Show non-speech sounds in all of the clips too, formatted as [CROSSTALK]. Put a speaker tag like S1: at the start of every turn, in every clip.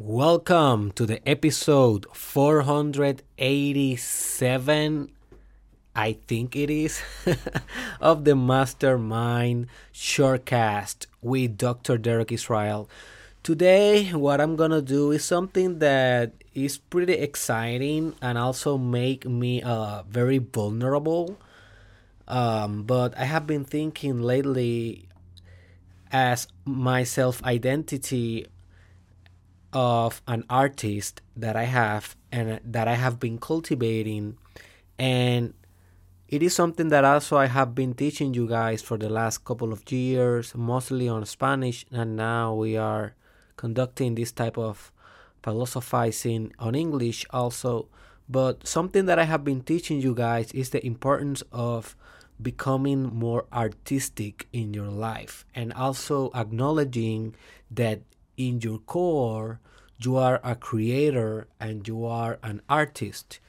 S1: Welcome to the episode 487, I think it is, [LAUGHS] of the Mastermind Shortcast with Dr. Derek Israel. Today, what I'm gonna do is something that is pretty exciting and also make me uh, very vulnerable. Um, but I have been thinking lately as my self identity of an artist that I have and that I have been cultivating. And it is something that also I have been teaching you guys for the last couple of years mostly on Spanish. And now we are conducting this type of philosophizing on English also. But something that I have been teaching you guys is the importance of becoming more artistic in your life. And also acknowledging that in your core, you are a creator and you are an artist.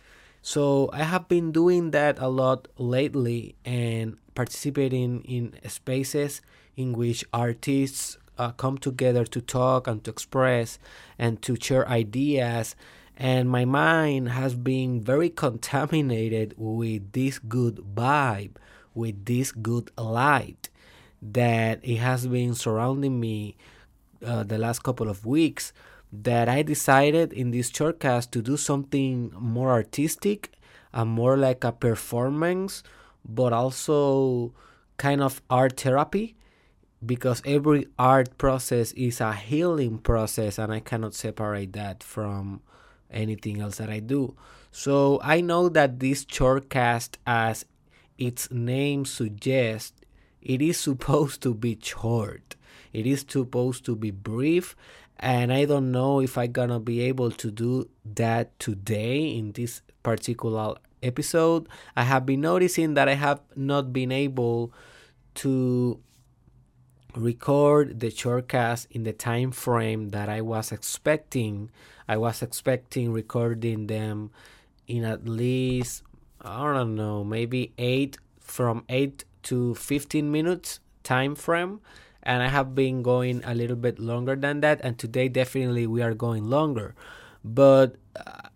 S1: So I have been doing that a lot lately and participating in spaces in which artists uh, come together to talk and to express and to share ideas. And my mind has been very [LAUGHS] contaminated with this good vibe, with this good light that it has been surrounding me uh, the last couple of weeks that I decided in this shortcast to do something more artistic and more like a performance, but also kind of art therapy because every art process is a healing process and I cannot separate that from anything else that I do. So I know that this shortcast, as its name suggests, it is [LAUGHS] supposed to be short. It is supposed to be brief, and I don't know if I'm gonna be able to do that today in this particular episode. I have been noticing that I have not been able to record the shortcast in the time frame that I was expecting. I was expecting recording them in at least I don't know, maybe 8 from 8 to 15 minutes time frame and I have been going a little bit longer than that. And today, definitely, we are going longer. But uh,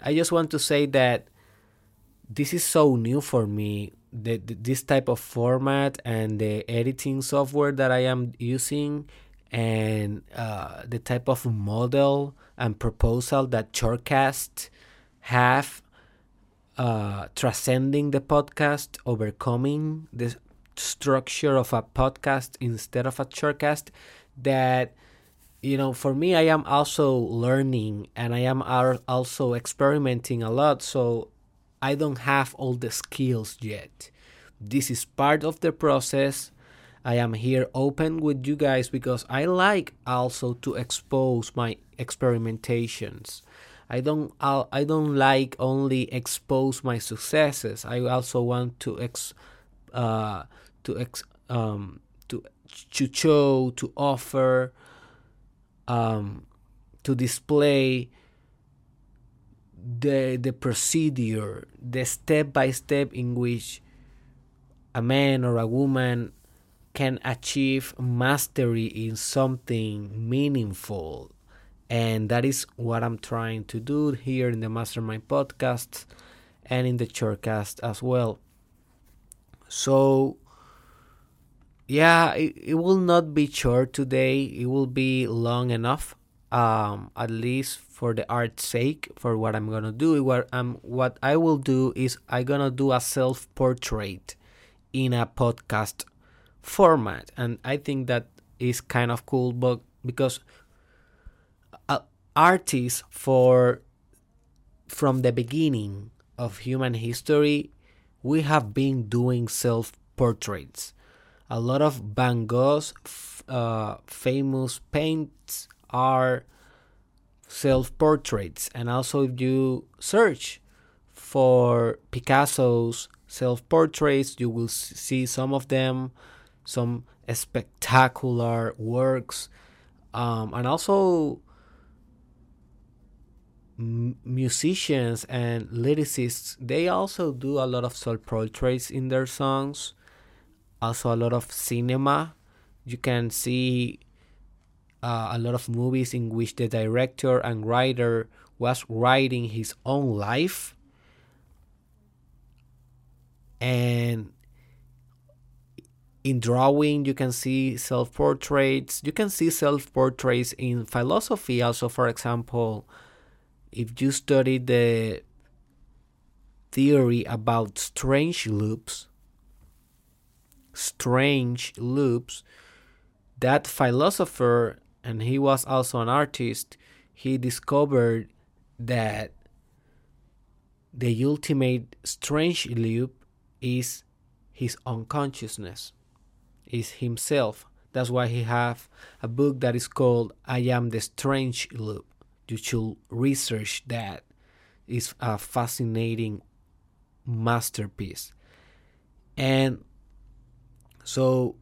S1: I just want to say that this is so new for me. The, the, this type of format and the editing software that I am using, and uh, the type of model and proposal that Shortcast have uh, transcending the podcast, overcoming the structure of a podcast instead of a shortcast that you know for me i am also learning and i am also experimenting a lot. So i don't have all the skills yet. This is part of the process. I am here open with you guys because i like also to expose my experimentations. I don't i don't like only expose my successes. I also want to ex uh, to ex, um, to to show, to offer, um, to display the the procedure, the step by step in which a man or a woman can achieve mastery in something meaningful. And that is what I'm trying to do here in the Mastermind podcast and in the Shortcast as well. So, yeah, it, it will not be short today. It will be long enough, um, at least for the art's sake, for what I'm gonna do. What um, what I will do is I'm gonna do a self portrait in a podcast format, and I think that is kind of cool. But because uh, artists for from the beginning of human history, we have been doing self portraits a lot of Van Gogh's uh, famous paints are self portraits, and also if you search for Picasso's self portraits, you will see some of them, some spectacular works, um, and also musicians and lyricists. They also do a lot of self portraits in their songs also a lot of cinema. You can see uh, a lot of movies in which the director and writer was writing his own life. And in drawing you can see self-portraits. You can see self-portraits in philosophy also. For example if you study the theory about strange loops strange loops that philosopher and he was also an artist he discovered that the ultimate strange loop is his unconsciousness is himself. That's why he have a book that is called i am the strange loop. You should research that. It's a fascinating masterpiece. And so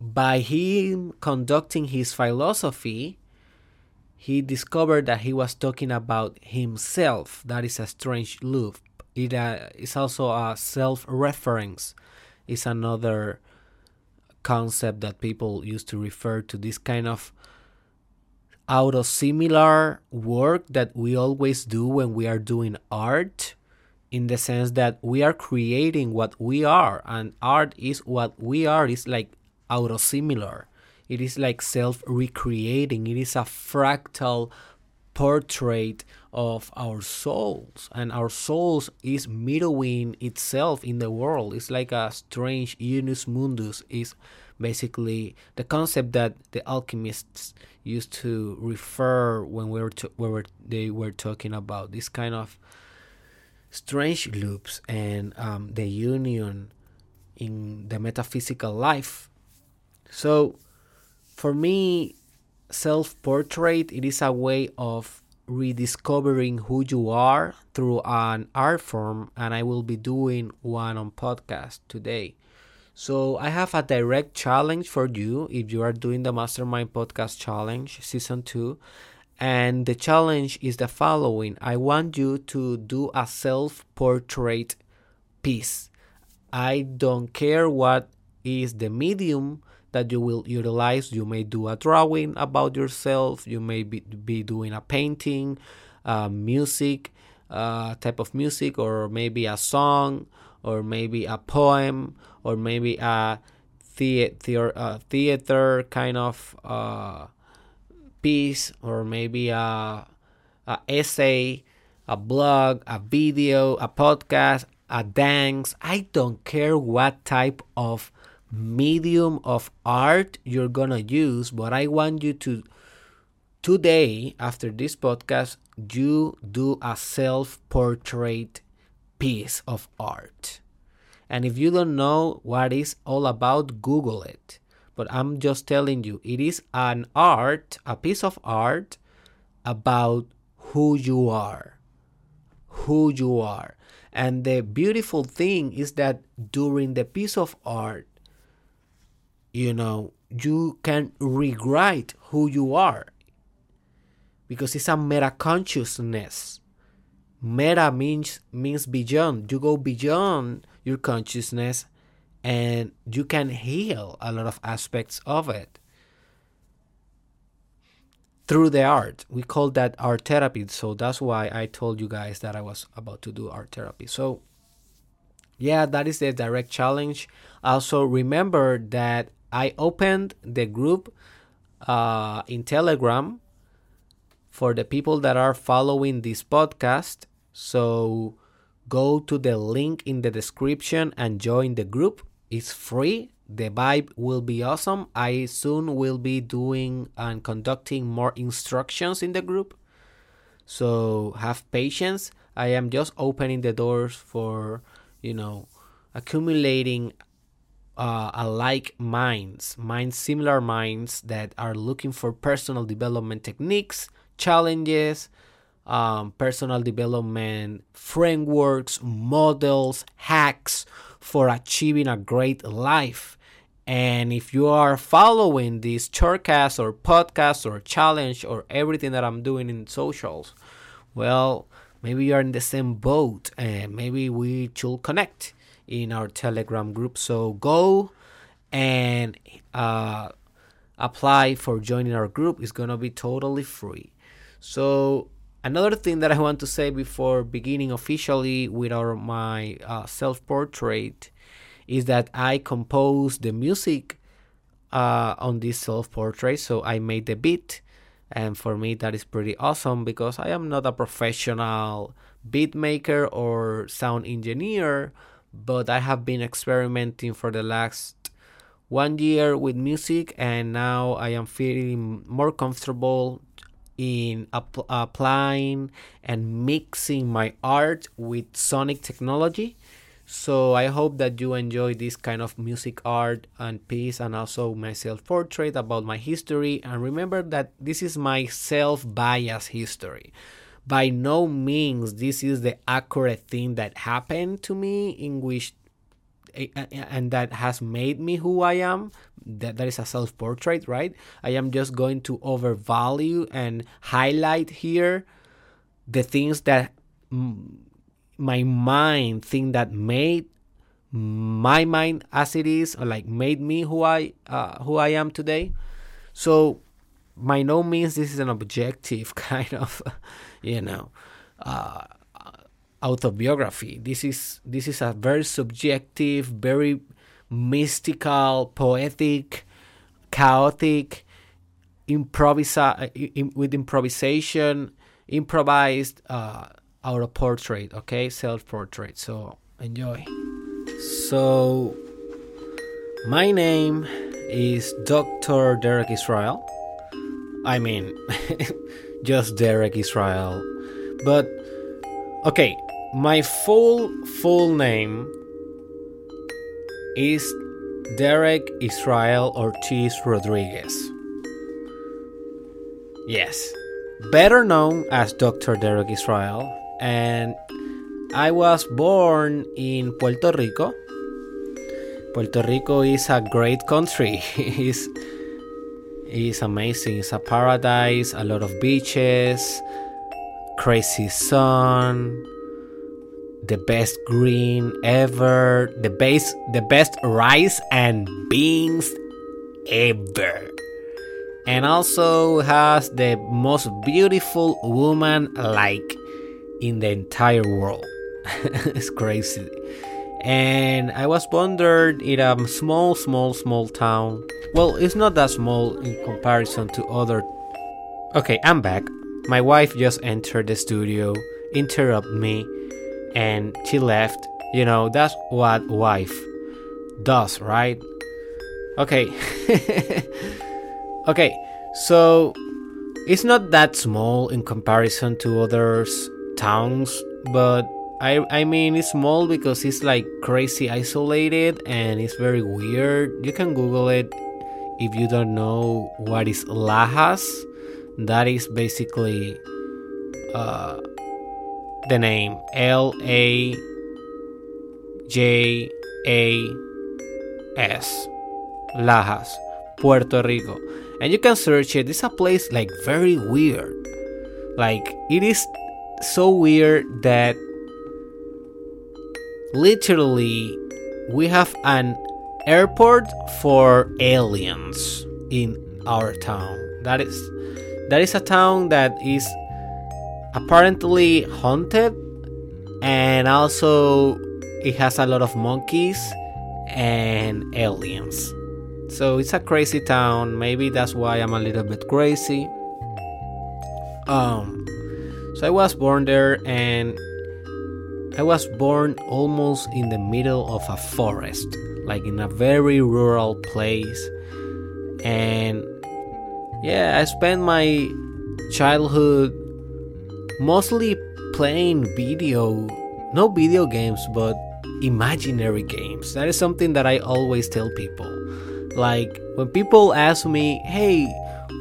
S1: by him conducting his philosophy he discovered that he was talking about himself. That is a strange loop. It uh, is also a self-reference. Is another concept that people used to refer to this kind of auto-similar work that we always do when we are doing art in the sense that we are creating what we are and art is what we are is like auto-similar. It is like self-recreating. It is a fractal portrait of our souls and our souls is mirroring itself in the world. It's like a strange unus mundus is basically the concept that the alchemists used to refer when we were, to, when we were they were talking about. This kind of strange loops and um, the union in the metaphysical life. So for me self portrait it is a way of rediscovering who you are through an art form and i will be doing one on podcast today. So i have a direct challenge for you if you are doing the mastermind podcast challenge season 2 and the challenge is the following. I want you to do a self portrait piece. I don't care what is the medium that you will utilize. You may do a drawing about yourself, you may be, be doing a painting, uh, music, uh, type of music, or maybe a song, or maybe a poem, or maybe a theater, uh, theater kind of uh, piece, or maybe a, a essay, a blog, a video, a podcast, a dance. I don't care what type of medium of art you're gonna use, but I want you to today, after this podcast, you do a self portrait piece of art. And if you don't know what it's all about, Google it. But I'm just telling you, it is an art, a piece of art about who you are. Who you are. And the beautiful thing is that during the piece of art, you know you can rewrite who you are because it's a meta consciousness meta means means beyond you go beyond your consciousness and you can heal a lot of aspects of it through the art we call that art therapy so that's why i told you guys that i was about to do art therapy so yeah that is the direct challenge also remember that I opened the group uh, in Telegram for the people that are following this podcast. So go to the link in the description and join the group. It's free. The vibe will be awesome. I soon will be doing and conducting more instructions in the group. So have patience. I am just opening the doors for, you know, accumulating uh, alike minds, minds, similar minds that are looking for personal development techniques, challenges, um, personal development frameworks, models, hacks for achieving a great life. And if you are following this shortcast or podcast or challenge or everything that I'm doing in socials, well, maybe you're in the same boat and maybe we should connect in our Telegram group. So go and uh, apply for joining our group It's gonna be totally free. So another thing that I want to say before beginning officially with our my uh, self portrait is that I composed the music uh, on this self portrait. So I made the beat, and for me that is pretty awesome because I am not a professional beat maker or sound engineer, but I have been experimenting for the last one year with music, and now I am feeling more comfortable in ap- applying and mixing my art with sonic technology so I hope that you enjoy this kind of music art and piece and also my self portrait about my history. And remember that this is my self bias history. By no means this is the accurate thing that happened to me in which and that has made me who I am. That, that is a self portrait, right? I am just going to overvalue and highlight here the things that my mind thing that made my mind as it is or like made me who I uh, who I am today. So by no means this is an objective [LAUGHS] kind of you know uh, autobiography. This is this is a very subjective, very mystical, poetic, chaotic, improvisa- in, with improvisation, improvised uh, auto portrait, okay? Self portrait. So enjoy. So, my name is Dr. Derek Israel. I mean, [LAUGHS] just Derek Israel. But, okay, my full, full name is Derek Israel Ortiz Rodriguez. Yes, better known as Dr. Derek Israel and I was born in Puerto Rico. Puerto Rico is a great country. [LAUGHS] it's, it's amazing. It's a paradise, a lot of beaches, crazy sun, the best green ever, the best the best rice and beans ever. And also has the most beautiful woman like in the entire world. [LAUGHS] it's crazy. And I was wondered in a small, small, small town. Well, it's not that small in comparison to other. Okay, I'm back. My wife just entered the studio, interrupted me, and she left. You know, that's what wife does, right? Okay. [LAUGHS] okay, so it's not that small in comparison to other towns, but I I mean it's small because it's like crazy isolated and it's very weird. You can Google it if you don't know what is Lajas. That is basically uh, the name L A J A S Lajas, Puerto Rico. And you can search it. It's a place like very weird. Like it is so weird that literally we have an airport for aliens in our town. That is that is a town that is apparently haunted and also it has a lot of monkeys and aliens. So it's a crazy town. Maybe that's why I'm a little bit crazy. Um so I was born there and I was born almost in the middle of a forest, like in a very rural place. And yeah, I spent my childhood mostly playing video, no video games, but imaginary games. That is something that I always tell people. Like when people ask me, hey,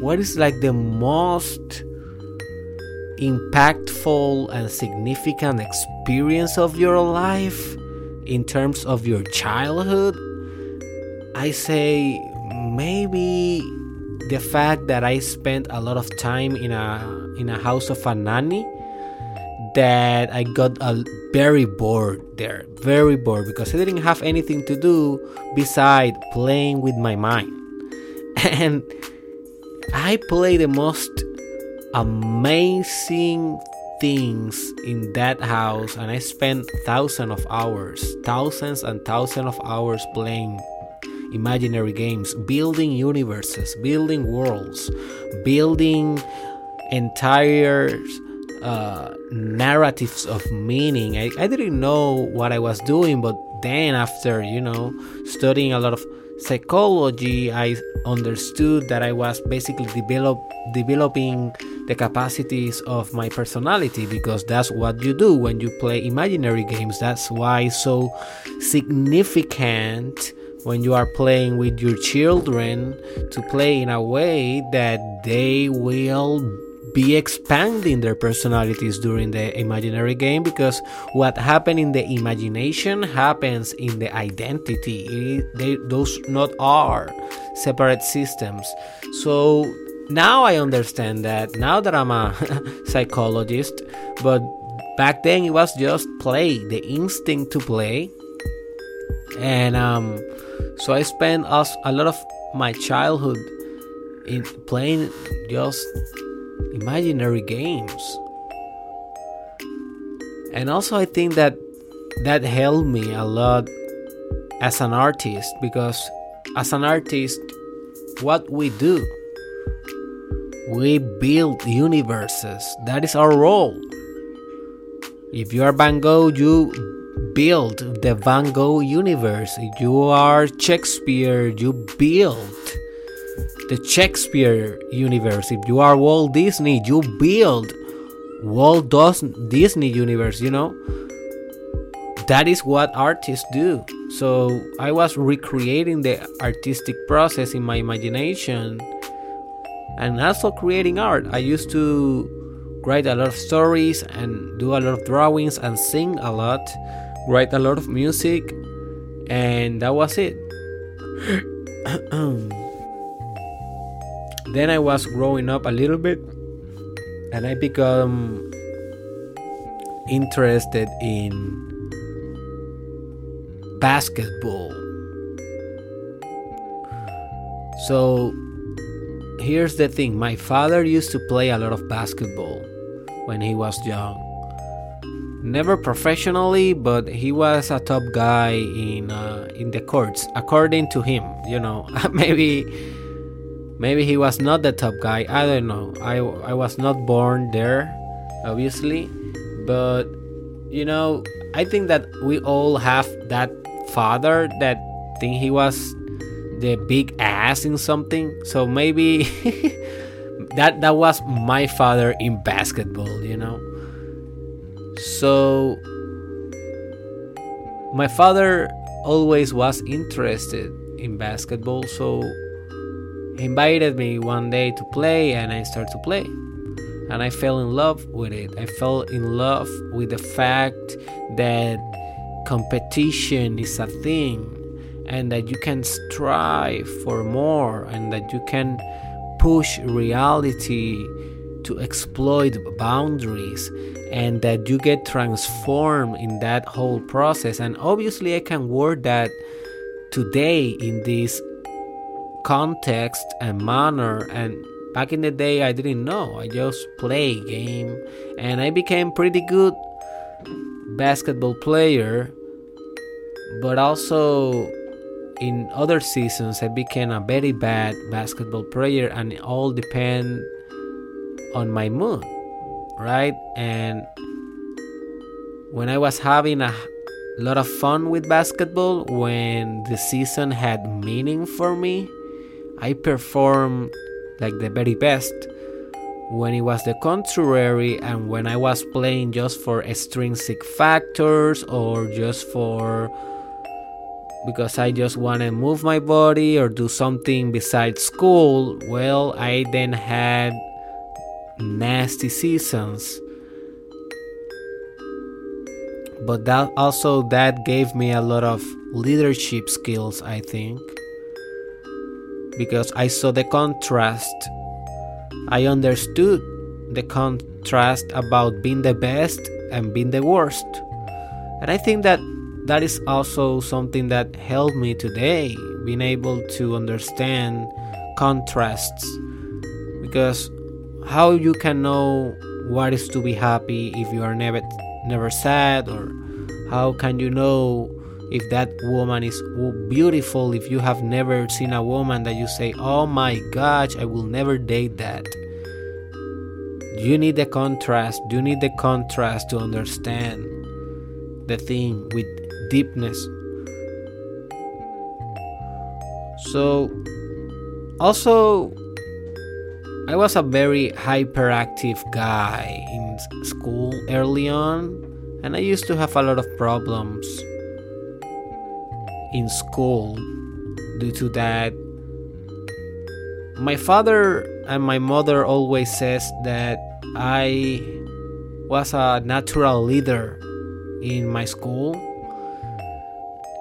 S1: what is like the most impactful and significant experience of your life in terms of your childhood, I say maybe the fact that I spent a lot of time in a in a house of a nanny that I got a very bored there, very bored because I didn't have anything to do beside playing with my mind. [LAUGHS] and I play the most amazing things in that house and I spent thousands of hours, thousands and thousands of hours playing imaginary games, building universes, building worlds, building entire uh, narratives of meaning. I, I didn't know what I was doing, but then after, you know, studying a lot of psychology, I understood that I was basically develop, developing the capacities of my personality because that's what you do when you play imaginary games. That's why so significant when you are playing with your children to play in a way that they will be expanding their personalities during the imaginary game because what happened in the imagination happens in the identity. They, those not are separate systems. So now i understand that now that i'm a [LAUGHS] psychologist but back then it was just play the instinct to play and um so I spent a lot of my childhood in playing just imaginary games. And also I think that that helped me a lot as an artist because as an artist what we do we build universes. That is our role. If you are Van Gogh, you build the Van Gogh universe. You are Shakespeare, you build the Shakespeare universe. If you are Walt Disney, you build Walt Disney universe, you know? That is what artists do. So I was recreating the artistic process in my imagination and also creating art. I used to write a lot of stories and do a lot of drawings and sing a lot write a lot of music, and that was it. [CLEARS THROAT] then I was growing up a little bit, and I become interested in basketball. So here's the thing my father used to play a lot of basketball when he was young never professionally, but he was a top guy in uh, in the courts, according to him. You know, [LAUGHS] maybe maybe he was not the top guy. I don't know. I I was not born there, obviously, but you know, I think that we all have that father that think he was the big ass in something. So maybe [LAUGHS] that that was my father in basketball. You know so, my father always was interested in basketball, so he invited me one day to play, and I started to play. And I fell in love with it. I fell in love with the fact that competition is a thing and that you can strive for more and that you can push reality to exploit boundaries and that you get transformed in that whole process. And obviously, I can word that today in this context and manner. And back in the day, I didn't know. I just play game, and I became pretty good basketball player. But also in other seasons, I became a very bad basketball player, and it all depend on my mood right? And when I was having a lot of fun with basketball, when the season had meaning for me, I performed like the very best. When it was the contrary, and when I was playing just for extrinsic factors or just for because I just want to move my body or do something besides school, well, I then had nasty seasons. But that also that gave me a lot of leadership skills i think. Because i saw the contrast. I understood the contrast about being the best and being the worst. And i think that that is also something that helped me today being able to understand contrasts. Because how you can know what is to be happy if you are never never sad or how can you know if that woman is beautiful if you have never seen a woman that you say oh my gosh i will never date that. You need the contrast you need the contrast to understand the thing with deepness. So also i was a very hyperactive guy in school early on and i used to have a lot of problems in school due to that. My father and my mother always says that i was a natural leader in my school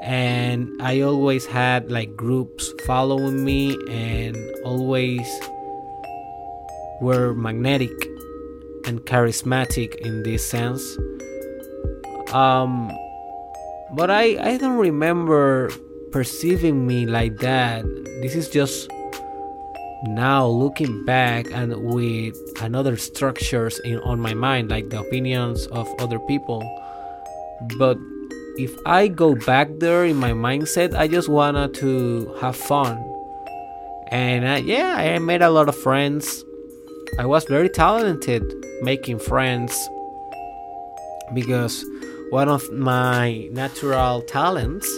S1: and i always had like groups following me and always were magnetic and charismatic in this sense um but I, I don't remember perceiving me like that. This is just now looking back and with another structures in on my mind, like the opinions of other people. But if I go back there in my mindset, I just wanted to have fun. And I, yeah, I made a lot of friends. I was very talented making friends because one of my natural talents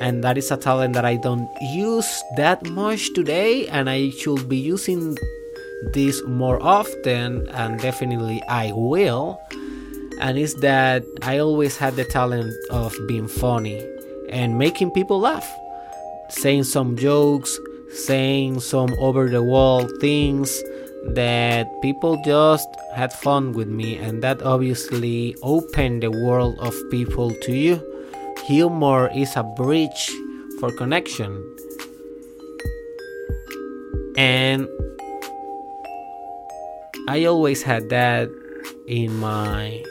S1: and that is a talent that I don't use that much today and I should be using this more often and definitely I will and is that I always had the talent of being funny and making people laugh. Saying some jokes saying some over the wall things that people just had fun with me, and that obviously opened the world of people to you. Humor is a bridge for connection, and I always had that in my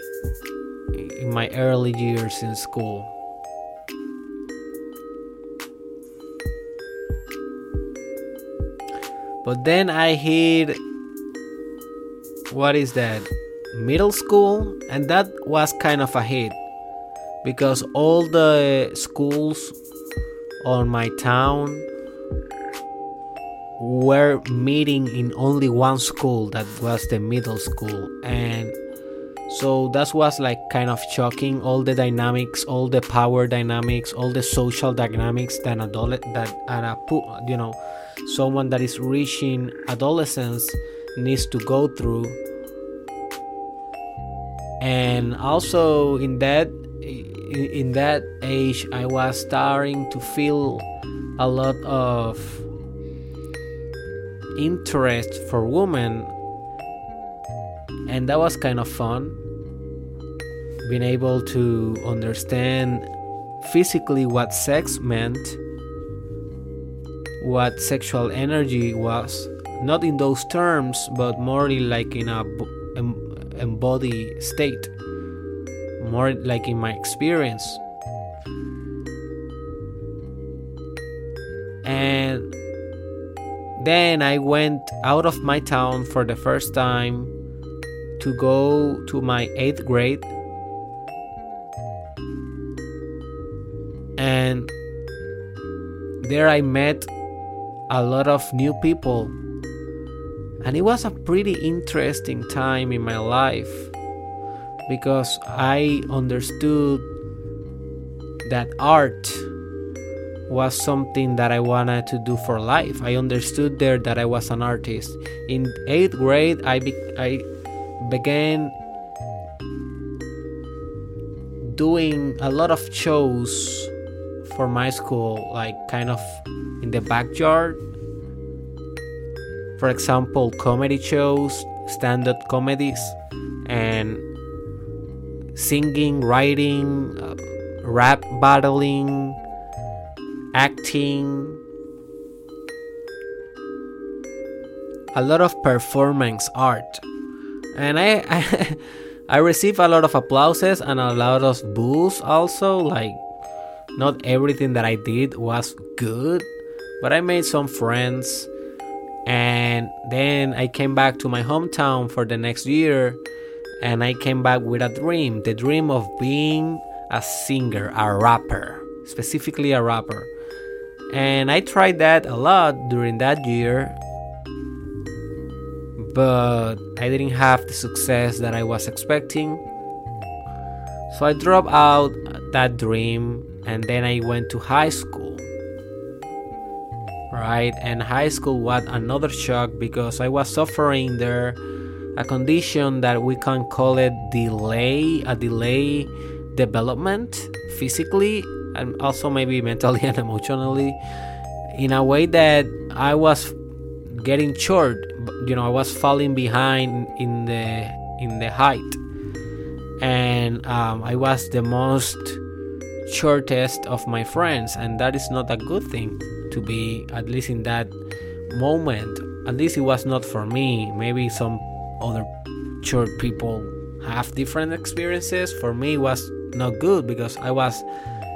S1: in my early years in school. But then I hit what is that? Middle school? And that was kind of a hit. Because all the schools on my town were meeting in only one school that was the middle school. And so that was like kind of shocking. All the dynamics all the power dynamics all the social dynamics that adult that a you know someone that is reaching adolescence needs to go through. And also in that in that age i was starting to feel a lot of interest for women. And that was kind of fun being able to understand physically what sex meant what sexual energy was not in those terms but more like in a embodied state. More like in my experience. And then i went out of my town for the first time to go to my eighth grade. And there i met a lot of new people and it was a pretty interesting time in my life because I understood that art was something that I wanted to do for life. I understood there that I was an artist. In eighth grade, I, be- I began doing a lot of shows for my school, like kind of in the backyard for example, comedy shows, stand up comedies, and singing, writing, uh, rap battling, acting, a lot of performance art. And I, [LAUGHS] I, I receive a lot of applauses and a lot of boos also. Like, not everything that I did was good, but I made some friends and then I came back to my hometown for the next year and I came back with a dream the dream of being a singer, a rapper, specifically a rapper. And I tried that a lot during that year, but I didn't have the success that I was expecting. So I dropped out that dream and then I went to high school. Right? And high school was another shock because I was suffering there a condition that we can call it delay, a delay development physically and also maybe mentally [LAUGHS] and emotionally in a way that I was getting short you know I was falling behind in the in the height and um, I was the most shortest of my friends and that is not a good thing to be at least in that moment at least it was not for me maybe some other church people have different experiences for me it was not good because I was,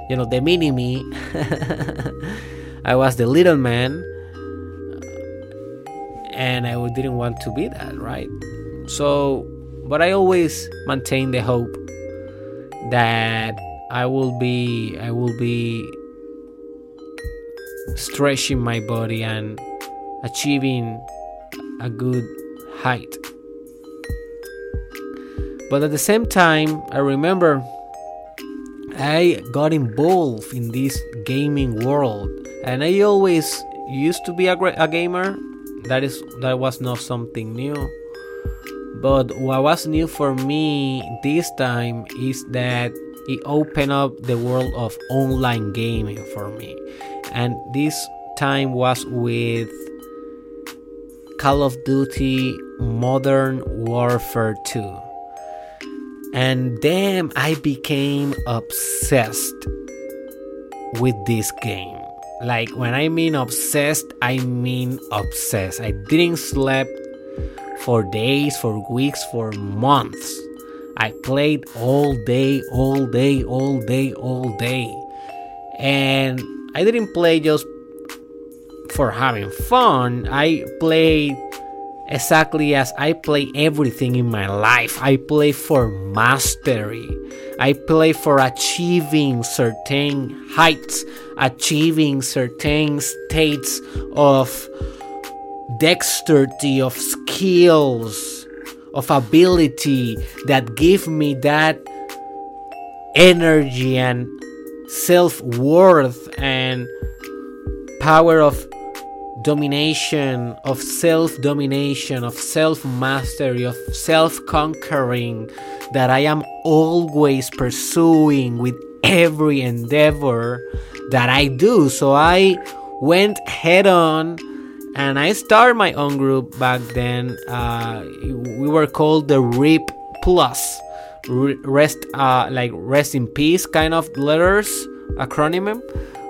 S1: you know, the mini me. [LAUGHS] I was the little man, and I didn't want to be that, right? So, but I always maintain the hope that I will be, I will be stretching my body and achieving a good height. But at the same time, I remember I got involved in this gaming world, and I always used to be a, a gamer. That is that was not something new. But what was new for me this time is that it opened up the world of online gaming for me. And this time was with Call of Duty Modern Warfare 2. And then I became obsessed with this game. Like when I mean obsessed, I mean obsessed. I didn't sleep for days, for weeks, for months. I played all day, all day, all day, all day. And I didn't play just for having fun. I played exactly as I play everything in my life. I play for mastery. I play for achieving certain heights, achieving certain states of dexterity, of skills, of ability that give me that energy and self worth and power of domination, of self domination, of self mastery, of self conquering that I am always pursuing with every endeavor that I do. So I went head on and I started my own group back then. Uh, we were called the RIP Plus. Rest, uh, like rest in peace, kind of letters acronym.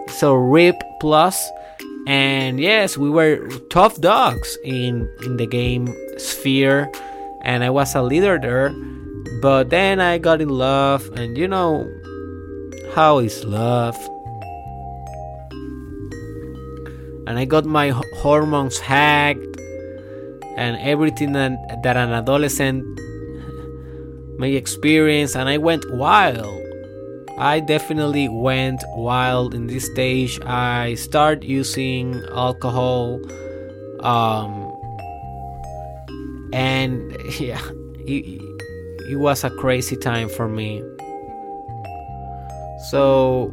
S1: So RIP Plus. And yes we were tough dogs in in the game sphere. And i was a leader there. But then i got in love. And you know how is love? And i got my hormones hacked. And everything that, that an adolescent may experience and i went wild I definitely went wild in this stage. I start using alcohol, um, and [LAUGHS] yeah, it, it was a crazy time for me. So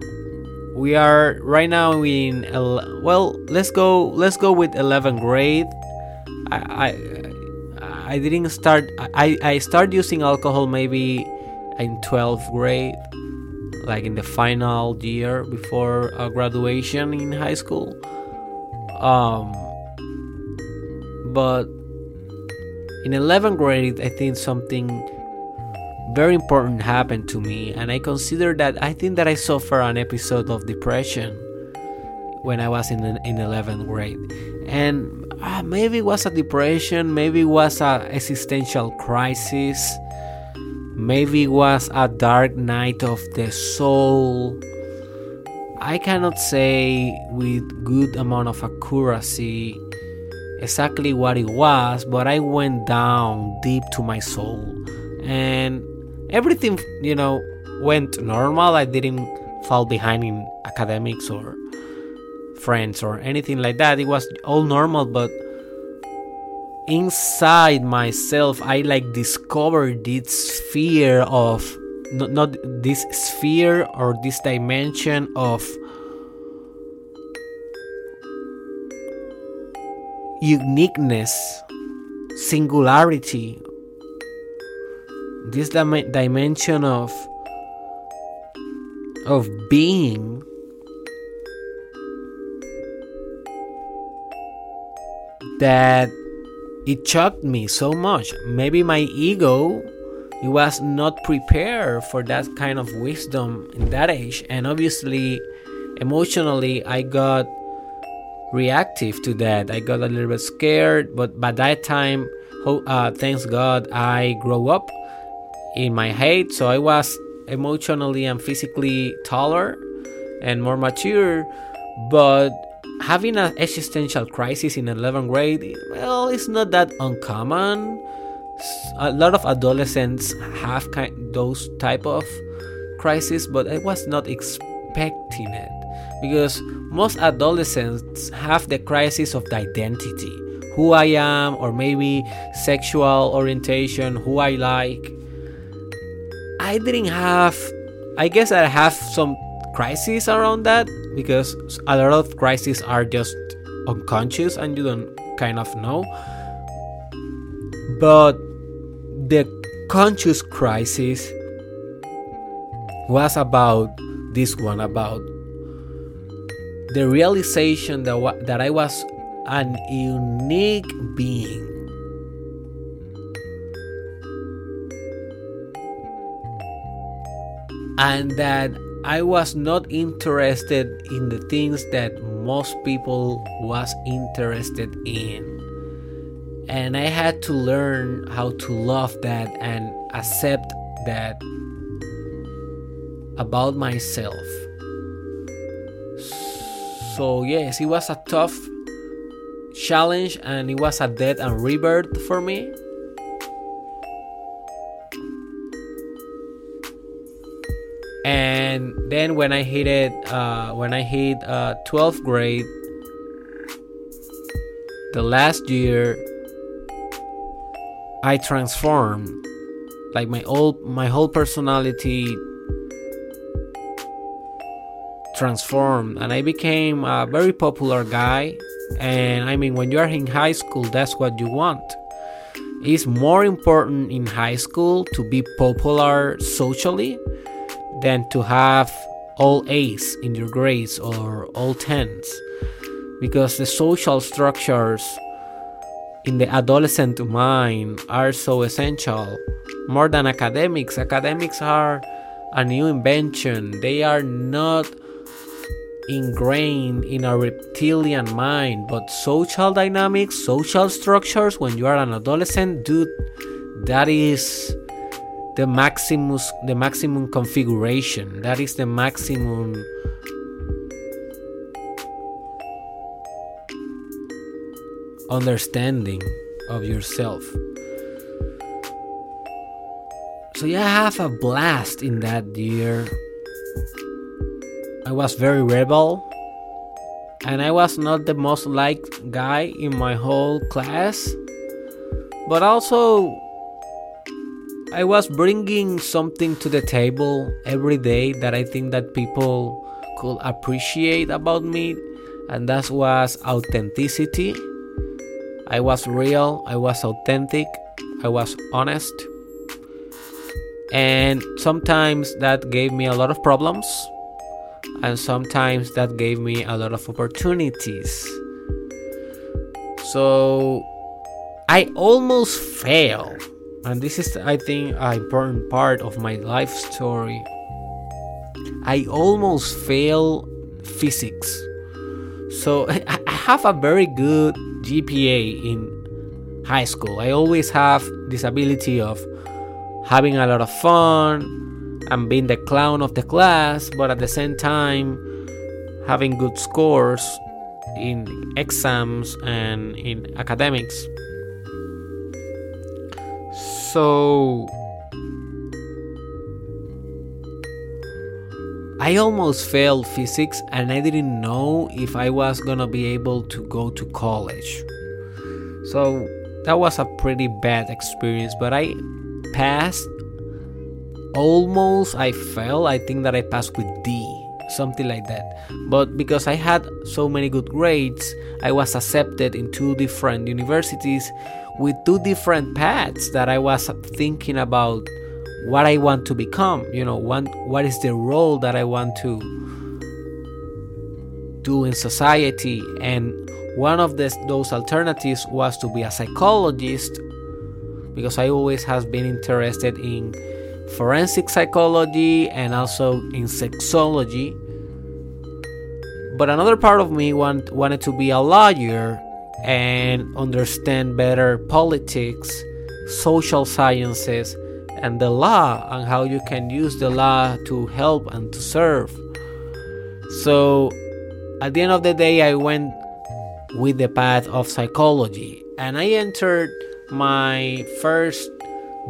S1: we are right now in well, let's go. Let's go with 11th grade. I I, I didn't start. I I started using alcohol maybe in 12th grade like in the final year before uh, graduation in high school. Um, but in 11th grade, I think something very important happened to me, and I consider that I think that I suffered an episode of depression when I was in in 11th grade, and uh, maybe it was a depression, maybe it was an existential crisis Maybe it was a dark night of the soul. I cannot say with good amount of accuracy exactly what it was, but I went down deep to my soul. And everything, you know, went normal. I didn't fall behind in academics or friends or anything like that. It was all normal, but inside myself i like discovered this sphere of not, not this sphere or this dimension of uniqueness singularity this dim- dimension of of being that it shocked me so much. Maybe my ego it was not prepared for that kind of wisdom in that age and obviously emotionally I got reactive to that. I got a little bit scared, but by that time uh, thanks God I grew up in my height so I was emotionally and physically taller and more mature but having an existential crisis in 11th grade, well, it's not that uncommon. A lot of adolescents have kind those type of crisis, but I was not expecting it because most adolescents have the crisis of the identity, who I am, or maybe sexual orientation, who I like. I didn't have. I guess I have some crises around that because a lot of crises are just unconscious and you don't kind of know. But the conscious crisis was about this one about the realization that, wa- that I was an unique being. And that I was not interested in the things that most people was interested in. And I had to learn how to love that and accept that about myself. So yes, it was a tough challenge and it was a death and rebirth for me. And then when I hit it, uh, when I hit uh, 12th grade, the last year, I transformed. Like my old, my whole personality transformed, and I became a very popular guy. And I mean, when you are in high school, that's what you want. It's more important in high school to be popular socially than to have all A's in your grades or all 10s because the social structures in the adolescent mind are so essential. More than academics academics are a new invention. They are not ingrained in a reptilian mind but social dynamics social structures when you are an adolescent dude that is the maximus the maximum configuration. That is the maximum understanding of yourself. So yeah i have a blast in that year. I was very rebel and i was not the most liked guy in my whole class but also I was bringing something to the table every day that I think that people could appreciate about me and that was authenticity. I was real, I was authentic, I was honest. And sometimes that gave me a lot of problems and sometimes that gave me a lot of opportunities. So I almost failed and this is i think an important part of my life story. I almost fail physics. So [LAUGHS] i have a very good gpa in high school. I always have this ability of having a lot of fun and being the clown of the class but at the same time having good scores in exams and in academics. So I almost failed physics and I didn't know if I was gonna be able to go to college. So that was a pretty bad experience, but I passed almost. I failed. I think that I passed with D, something like that. But because I had so many good grades, I was accepted in two different universities with two different paths that I was thinking about what I want to become, you know, what, what is the role that I want to do in society. And one of this, those alternatives was to be a psychologist because I always have been interested in forensic psychology and also in sexology. But another part of me want, wanted to be a lawyer and understand better politics, social sciences, and the law and how you can use the law to help and to serve. So at the end of the day, I went with the path of psychology and I entered my first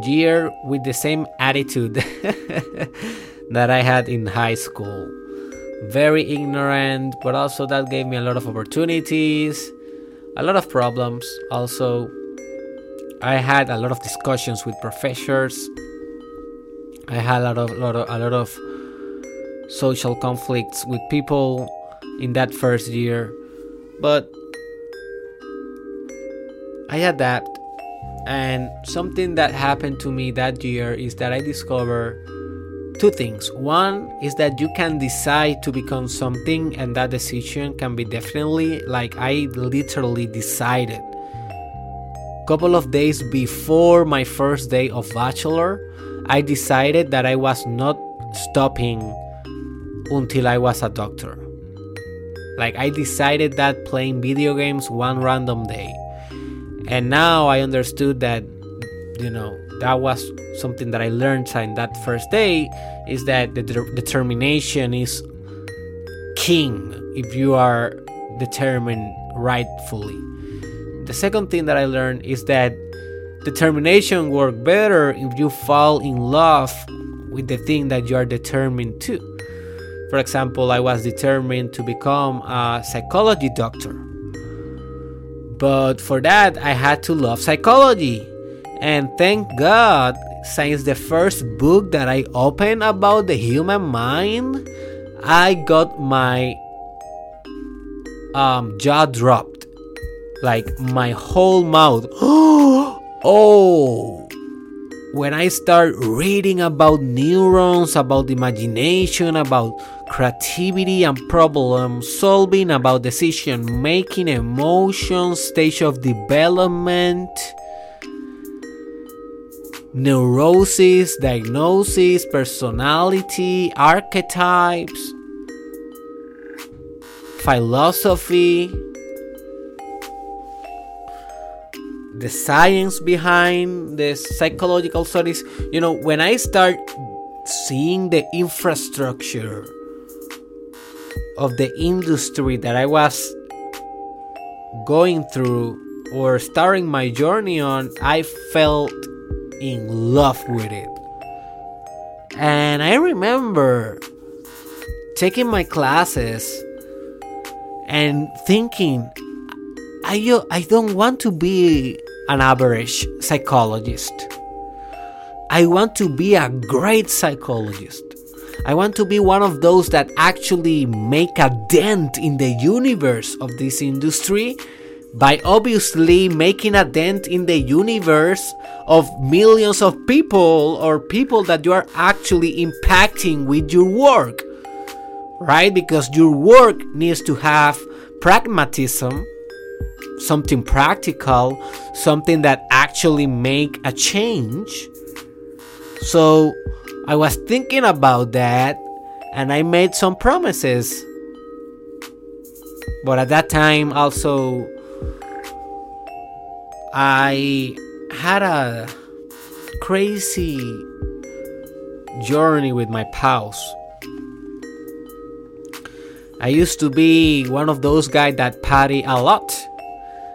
S1: year with the same attitude [LAUGHS] that I had in high school. Very ignorant, but also that gave me a lot of opportunities, a lot of problems also I had a lot of discussions with professors. I had a lot of, lot of, a lot of social conflicts with people in that first year, but I adapt. And something that happened to me that year is that I discovered two things. One is that you can decide to become something, and that decision can be definitely like I literally decided couple of days before my first day of bachelor, I decided that I was not stopping until I was a doctor. Like I decided that playing video games one random day. And now I understood that you know, that was something that I learned in that first day is that the de- determination is king if you are determined rightfully. The second thing that I learned is that determination works better if you fall in love with the thing that you are determined to. For example, I was determined to become a psychology doctor. But for that, I had to love psychology. And thank God, since the first book that I opened about the human mind, I got my um, jaw dropped like my whole mouth. [GASPS] oh, when I start reading about neurons, about imagination, about creativity and problem solving, about decision making, emotions, stage of development, neurosis, diagnosis, personality, archetypes, philosophy, the science behind the psychological studies. You know when i start seeing the infrastructure of the industry that i was going through or starting my journey on i felt in love with it and i remember taking my classes and thinking I, I don't want to be an average psychologist. I want to be a great psychologist. I want to be one of those that actually make a dent in the universe of this industry by obviously making a dent in the universe of millions of people or people that you are actually impacting with your work. Right? Because your work needs to have pragmatism something practical, something that actually make a change. So I was thinking about that and I made some promises. But at that time also I had a crazy journey with my pause. I used to be one of those guys that party a lot.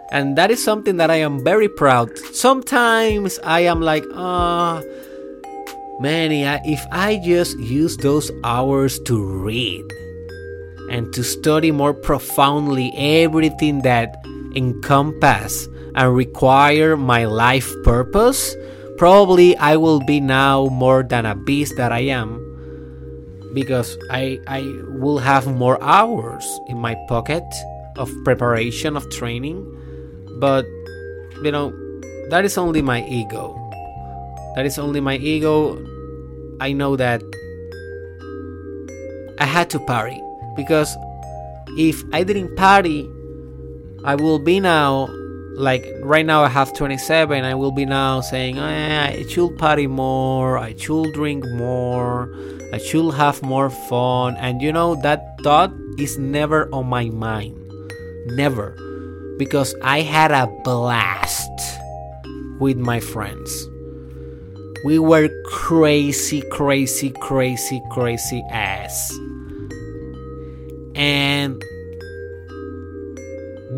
S1: And that is something that I am very proud. Sometimes I am like, ah, oh, if I just use those hours to read and to study more profoundly everything that encompass and require my life purpose, probably I will be now more than a beast that I am because I I will have more hours in my pocket of preparation of training. But you know that is only my ego. That is only my ego. I know that I had to party because if I didn't party I will be now like right now I have 27 I will be now saying eh, I should party more I should drink more I should have more fun. And you know that thought is never on my mind. Never. Because I had a blast with my friends. We were crazy crazy crazy crazy ass. And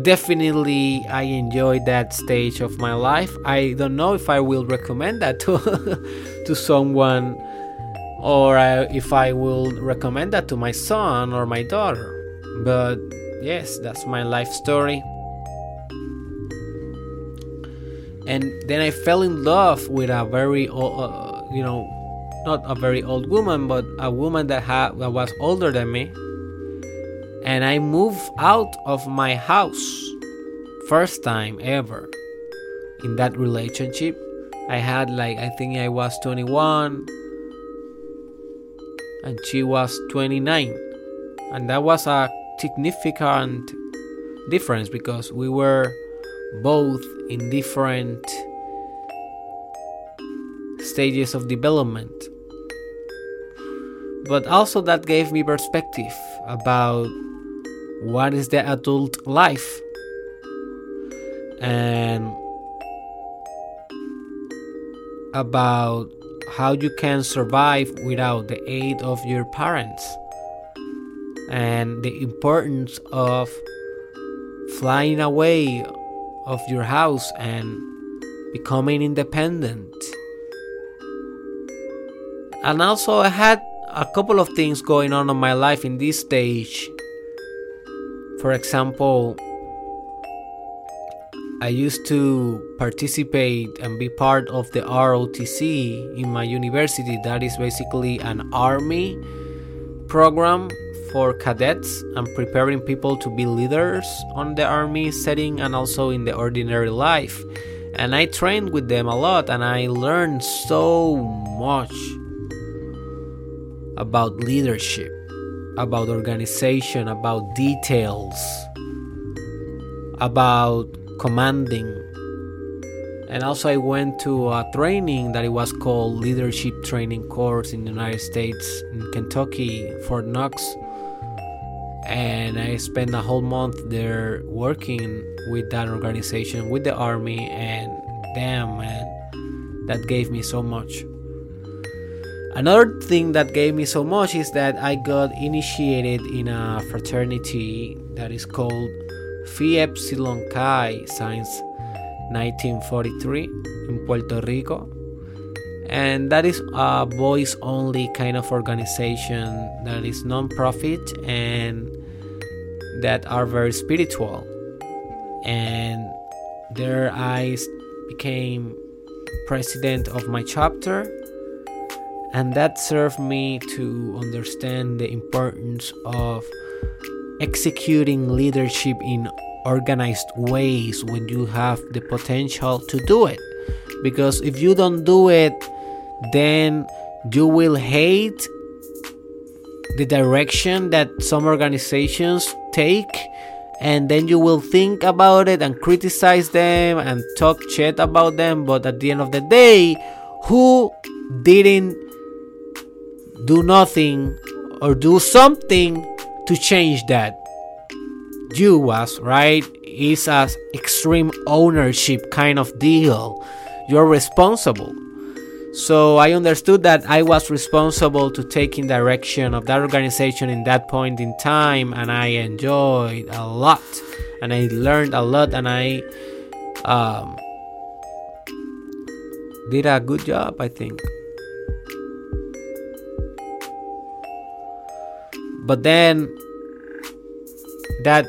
S1: definitely I enjoyed that stage of my life. I don't know if I will recommend that to [LAUGHS] to someone or I, if I will recommend that to my son or my daughter. But yes, that's my life story. And then I fell in love with a very uh, you know, not a very old woman, but a woman that had that was older than me and I moved out of my house. First time ever in that relationship. I had like I think I was 21 and she was 29. And that was a significant difference because we were both in different stages of development. But also that gave me perspective about what is the adult life? And about how you can survive without the aid of your parents. And the importance of flying away of your house and becoming independent. And also i had a couple of things going on in my life in this stage for example, I used to participate and be part of the ROTC in my university. That is basically an army program for cadets and preparing people to be leaders on the army setting and also in the ordinary life. And I trained with them a lot and I learned so much about leadership about organization, about details, about commanding. And also, I went to a training that it was called Leadership Training Course in the United States, in Kentucky, Fort Knox. And I spent a whole month there working with that organization, with the Army, and damn, man, that gave me so much. Another thing that gave me so much is that I got initiated in a fraternity that is called Phi Epsilon Chi since 1943 in Puerto Rico. And that is a boys only kind of organization that is non profit and that are very spiritual. And there I became president of my chapter and that served me to understand the importance of executing leadership in organized ways when you have the potential to do it. Because if you don't do it then you will hate the direction that some organizations take and then you will think about it and criticize them and talk shit about them. But at the end of the day who didn't do nothing or do something to change that. You was right. It's a extreme ownership kind of deal. You're responsible. So I understood that I was responsible to taking direction of that organization in that point in time, and I enjoyed a lot, and I learned a lot, and I um, did a good job, I think. But then that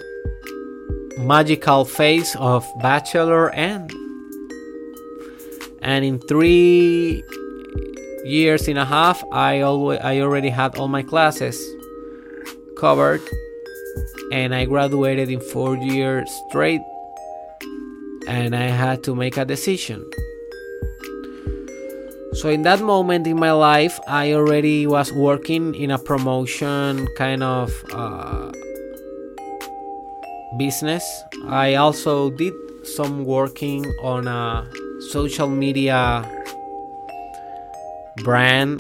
S1: magical phase of bachelor end. And in three years and a half i always i already had all my classes covered. And i graduated in four years straight. And i had to make a decision so in that moment in my life i already was working in a promotion kind of uh, business. I also did some working on a social media brand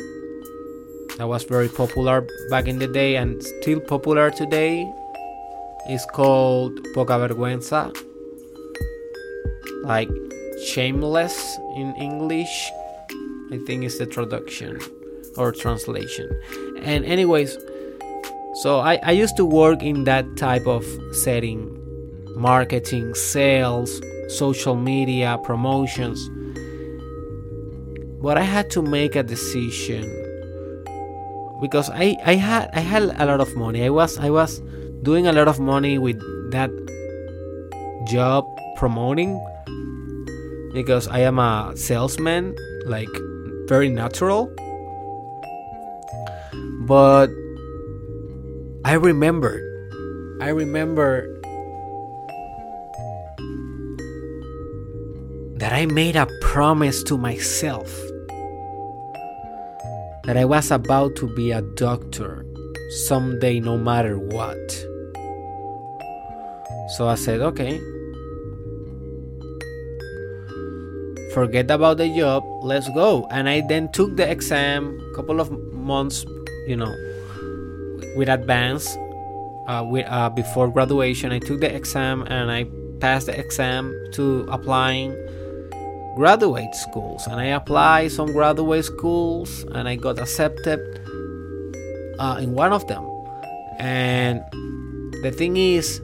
S1: that was very popular back in the day and still popular today. It's called Poca Vergüenza, like shameless in English. I think it's the traduction or translation. And anyways, so I, I used to work in that type of setting, marketing, sales, social media, promotions. But I had to make a decision because I, I had I had a lot of money. I was I was doing a lot of money with that job promoting because I am a salesman, like very natural. But I remembered I remember that I made a promise to myself that I was about to be a doctor someday, no matter what. So I said, okay, forget about the job, let's go. And I then took the exam a couple of months, you know, with advance. Uh, with, uh, before graduation, I took the exam and I passed the exam to applying graduate schools and I applied some graduate schools and I got accepted uh, in one of them. And the thing is,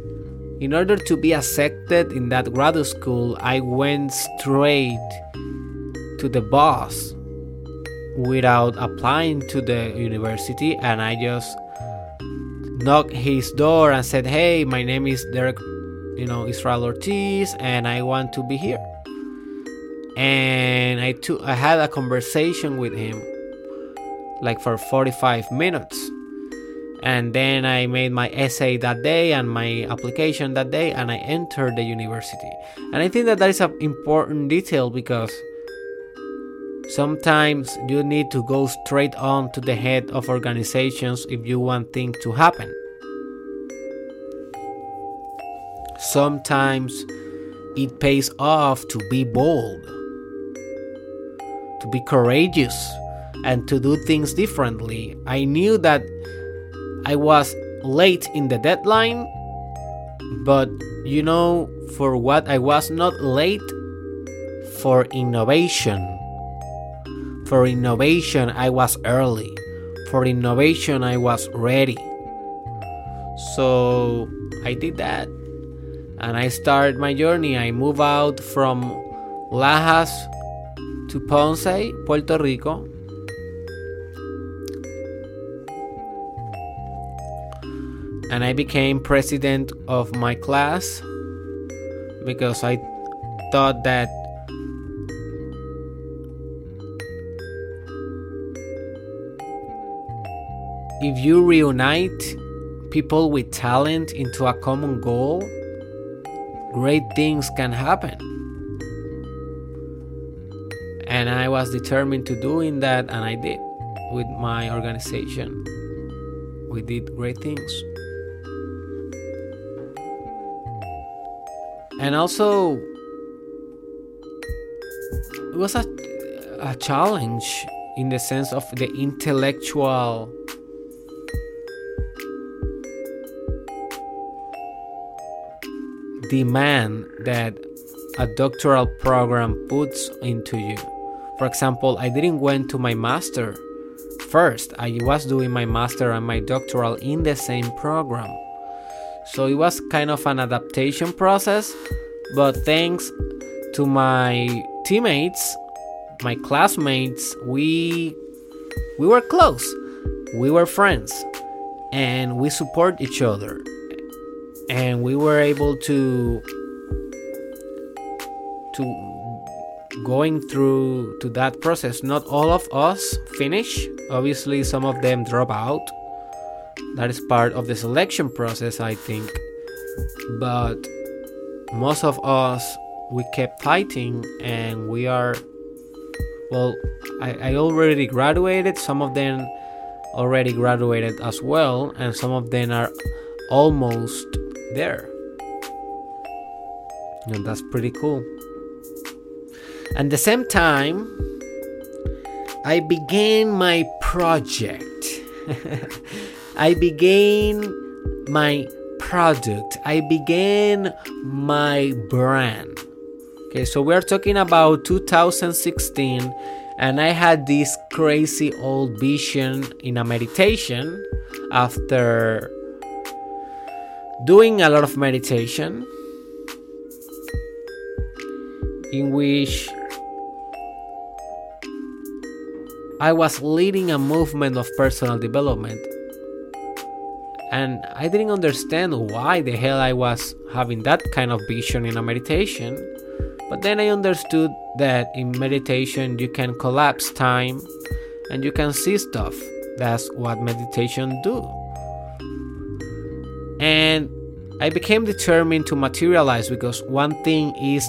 S1: in order to be accepted in that graduate school, I went straight to the boss without applying to the university and I just knocked his door and said, Hey, my name is Derek, you know, Israel Ortiz, and I want to be here. And I took I had a conversation with him like for 45 minutes and then I made my essay that day and my application that day and I entered the university and I think that that is an important detail because sometimes you need to go straight on to the head of organizations if you want things to happen sometimes it pays off to be bold to be courageous and to do things differently. I knew that I was late in the deadline, but you know, for what I was not late for innovation. For innovation, I was early. For innovation, I was ready. So I did that and I started my journey. I moved out from Lajas to Ponce, Puerto Rico. And I became president of my class because I thought that if you reunite people with talent into a common goal, great things can happen. And I was determined to doing that and I did with my organization. We did great things and also it was a, a challenge in the sense of the intellectual demand that a doctoral program puts into you For example, I didn't went to my master first. I was doing my master and my doctoral in the same program. So it was kind of an adaptation process, but thanks to my teammates, my classmates, we we were close. We were friends and we support each other. And we were able to to going through to that process. Not all of us finish. Obviously some of them drop out. That is part of the selection process, I think. But most of us we kept fighting and we are well I, I already graduated. Some of them already graduated as well and some of them are almost there. And that's pretty cool. At the same time i began my project [LAUGHS] i began my product i began my brand Okay, so we're talking about 2016, and I had this crazy old vision in a meditation after doing a lot of meditation, in which I was leading a movement of personal development. And I didn't understand why the hell I was having that kind of vision in a meditation but then I understood that in meditation you can collapse time and you can see stuff. That's what meditation do. And I became determined to materialize because one thing is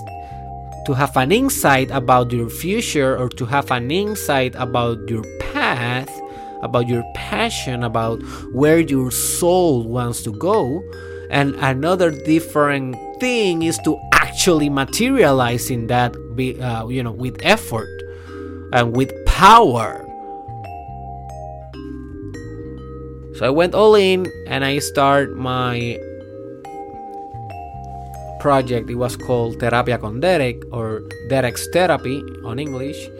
S1: to have an insight about your future or to have an insight about your path, about your passion, about where your soul wants to go. And another different thing is to actually materializing that uh, you know with effort and with power. So i went all in and i start my project. It was called terapia con derek or derek's therapy on english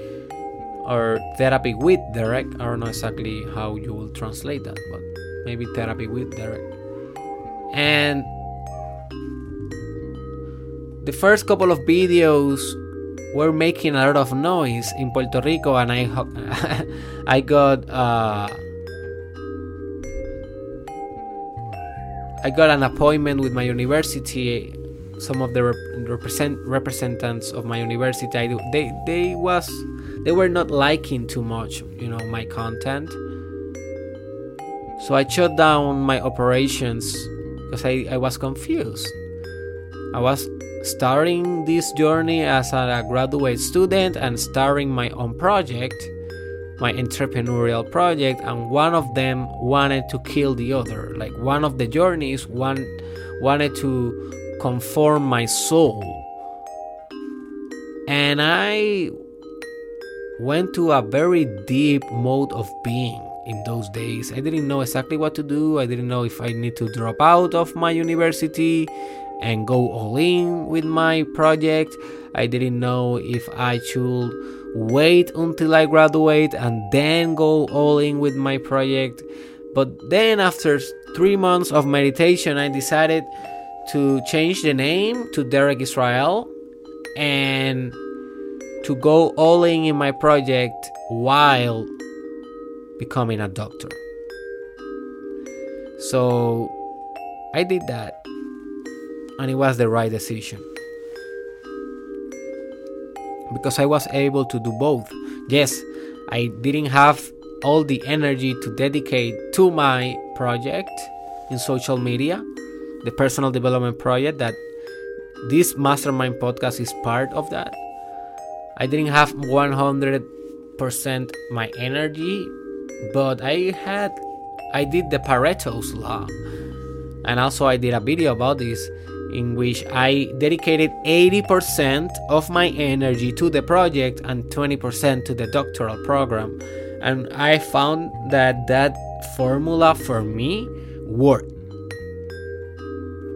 S1: or therapy with derek i don't know exactly how you will translate that but maybe therapy with derek and the first couple of videos were making a lot of noise in Puerto Rico, and I [LAUGHS] I got uh, I got an appointment with my university. Some of the rep- represent representatives of my university, I, they they was they were not liking too much, you know, my content. So I shut down my operations because I, I was confused. I was starting this journey as a graduate student and starting my own project, my entrepreneurial project, and one of them wanted to kill the other. Like one of the journeys one wanted to conform my soul. And I went to a very deep mode of being in those days. I didn't know exactly what to do. I didn't know if I need to drop out of my university and go all in with my project. I didn't know if I should wait until I graduate and then go all in with my project. But then, after three months of meditation, I decided to change the name to Derek Israel and to go all in in my project while becoming a doctor. So I did that and it was the right decision. Because I was able to do both. Yes, I didn't have all the energy to dedicate to my project in social media, the personal development project that this mastermind podcast is part of that. I didn't have 100% my energy, but I had I did the Pareto's law. And also I did a video about this in which I dedicated 80% of my energy to the project and 20% to the doctoral program. And I found that that formula for me worked.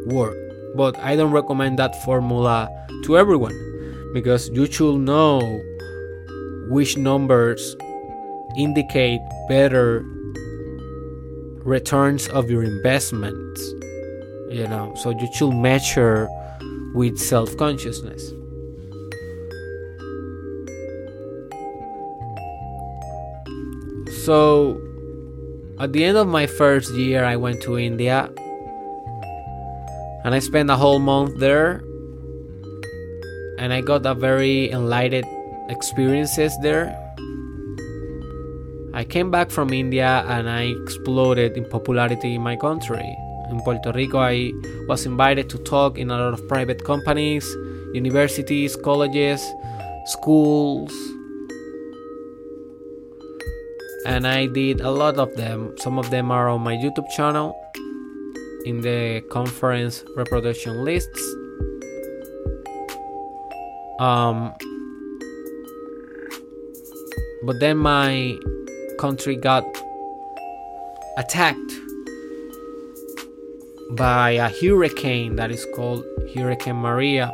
S1: Worked. But I don't recommend that formula to everyone because you should know which numbers indicate better returns of your investments you know? So you should measure with self-consciousness. So at the end of my first year i went to india and i spent a whole month there and i got a very enlightened experiences there I came back from India and I exploded in popularity in my country. In Puerto Rico, I was invited to talk in a lot of private companies, universities, colleges, schools, and I did a lot of them. Some of them are on my YouTube channel in the conference reproduction lists. Um, but then my country got attacked by a hurricane that is called Hurricane Maria.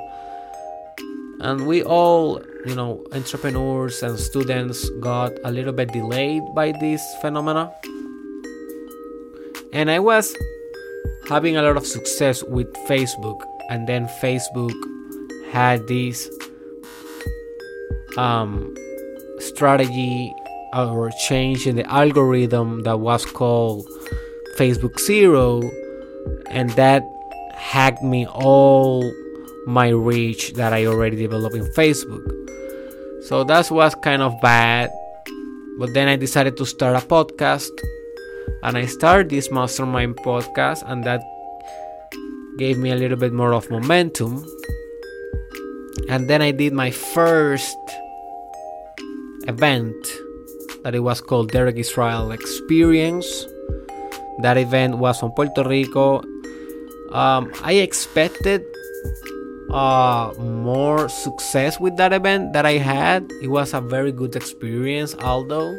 S1: And we all, you know, entrepreneurs and students got a little bit delayed by this phenomena. And I was having a lot of success with Facebook, and then Facebook had this um, strategy or change in the algorithm that was called Facebook Zero, and that hacked me all my reach that I already developed in Facebook. So that was kind of bad. But then I decided to start a podcast, and I started this Mastermind podcast, and that gave me a little bit more of momentum. And then I did my first event that it was called Derek Israel Experience. That event was on Puerto Rico. Um, I expected uh, more success with that event that I had. It was a very good experience, although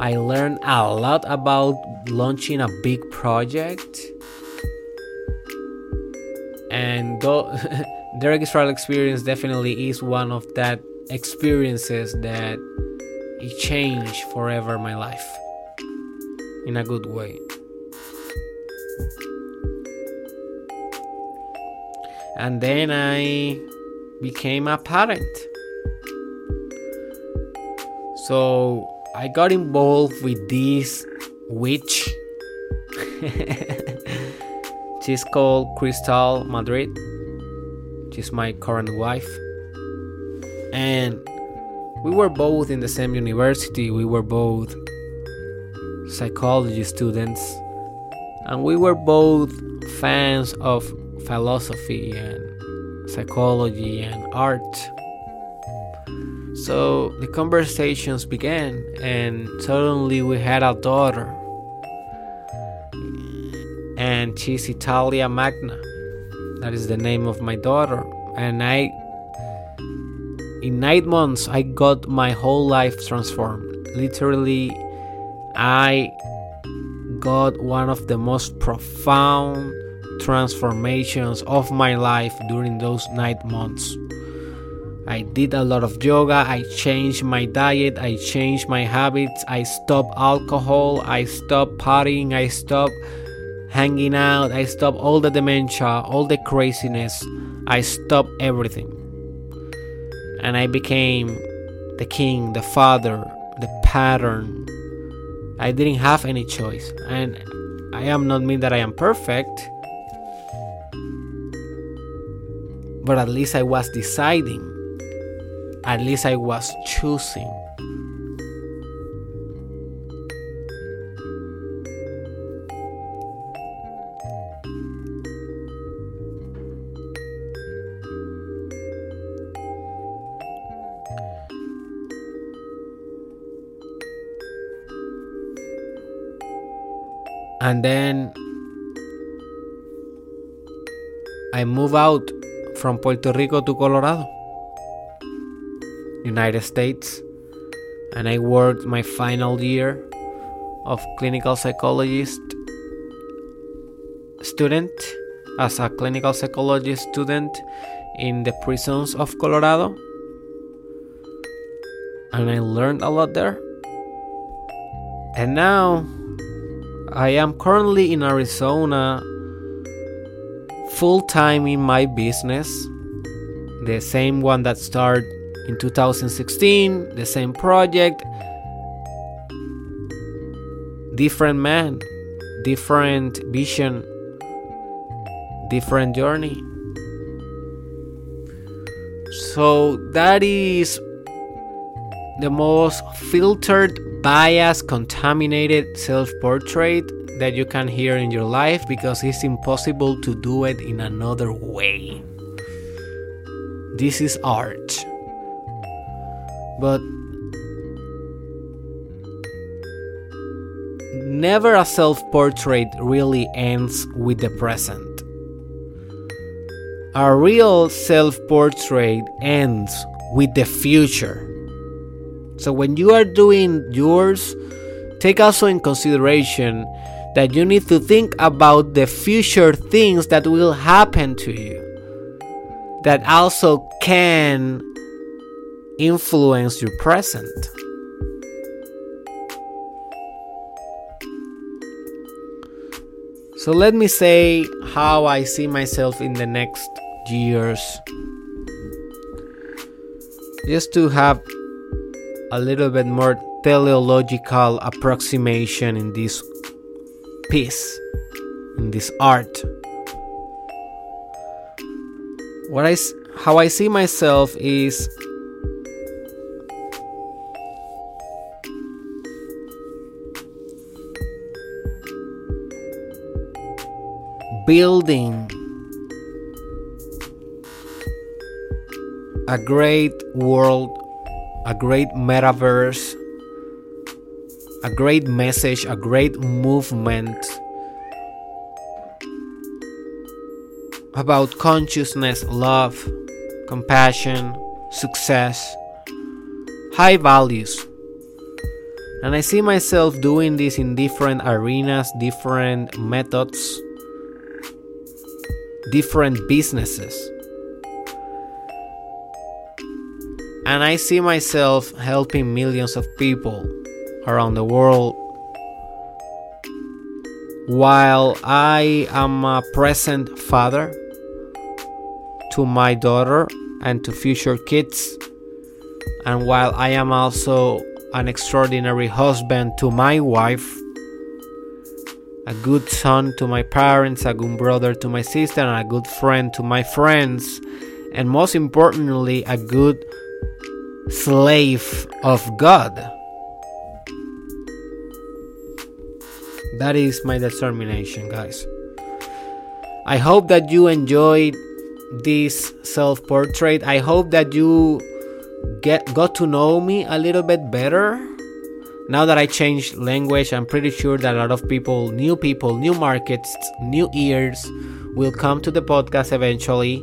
S1: I learned a lot about launching a big project. And though [LAUGHS] Derek Israel experience definitely is one of that experiences that it changed forever my life in a good way. And then I became a parent. So I got involved with this witch. [LAUGHS] She's called Crystal Madrid. She's my current wife. And we were both in the same university, we were both psychology students, and we were both fans of philosophy and psychology and art. So the conversations began, and suddenly we had a daughter, and she's Italia Magna. That is the name of my daughter, and I in nine months, I got my whole life transformed. Literally, I got one of the most profound transformations of my life during those nine months. I did a lot of yoga, I changed my diet, I changed my habits, I stopped alcohol, I stopped partying, I stopped hanging out, I stopped all the dementia, all the craziness, I stopped everything and I became the king, the father, the pattern. I didn't have any choice, and I am not mean that I am perfect, but at least I was deciding. At least I was choosing. And then I moved out from Puerto Rico to Colorado, United States, and I worked my final year of clinical psychologist student as a clinical psychologist student in the prisons of Colorado. and I learned a lot there. And now I am currently in Arizona full time in my business, the same one that started in 2016, the same project, different man, different vision, different journey. So that is the most filtered, biased, contaminated self portrait that you can hear in your life because it's impossible to do it in another way. This is art. But never a self portrait really ends with the present. A real self portrait ends with the future. So when you are doing yours, take also in consideration that you need to think about the future things that will happen to you that also can influence your present. So let me say how I see myself in the next years. Just to have a little bit more teleological approximation in this piece, in this art. What I, how I see myself is building a great world, a great metaverse, a great message, a great movement about consciousness, love, compassion, success, high values. And I see myself doing this in different arenas, different methods, different businesses. And I see myself helping millions of people around the world. While I am a present father to my daughter and to future kids, and while I am also an extraordinary husband to my wife, a good son to my parents, a good brother to my sister, and a good friend to my friends, and most importantly, a good slave of God. That is my determination, guys. I hope that you enjoyed this self portrait. I hope that you get got to know me a little bit better. Now that I changed language, I'm pretty sure that a lot of people, new people, new markets, new ears will come to the podcast eventually.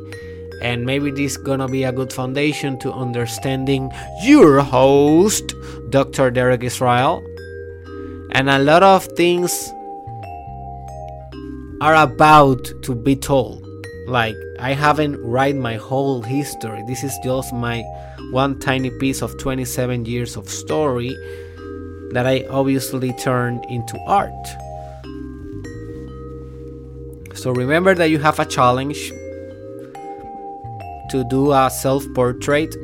S1: And maybe this is gonna be a good foundation to understanding your host, Dr. Derek Israel. And a lot of things are about to be told. Like, I haven't write my whole history. This is just my one tiny piece of 27 years of story that I obviously turned into art. So remember that you have a challenge to do a self portrait.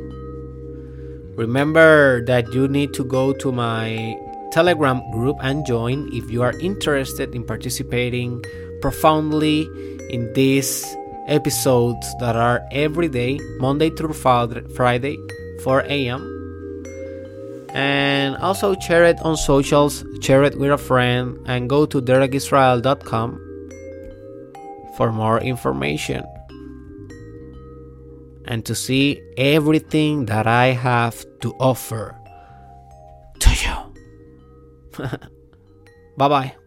S1: Remember that you need to go to my Telegram group and join if you are interested in participating profoundly in these episodes that are every day, Monday through Friday, 4 a.m. And also share it on socials, share it with a friend, and go to derekisrael.com for more information and to see everything that I have to offer to you. [LAUGHS] bye bye.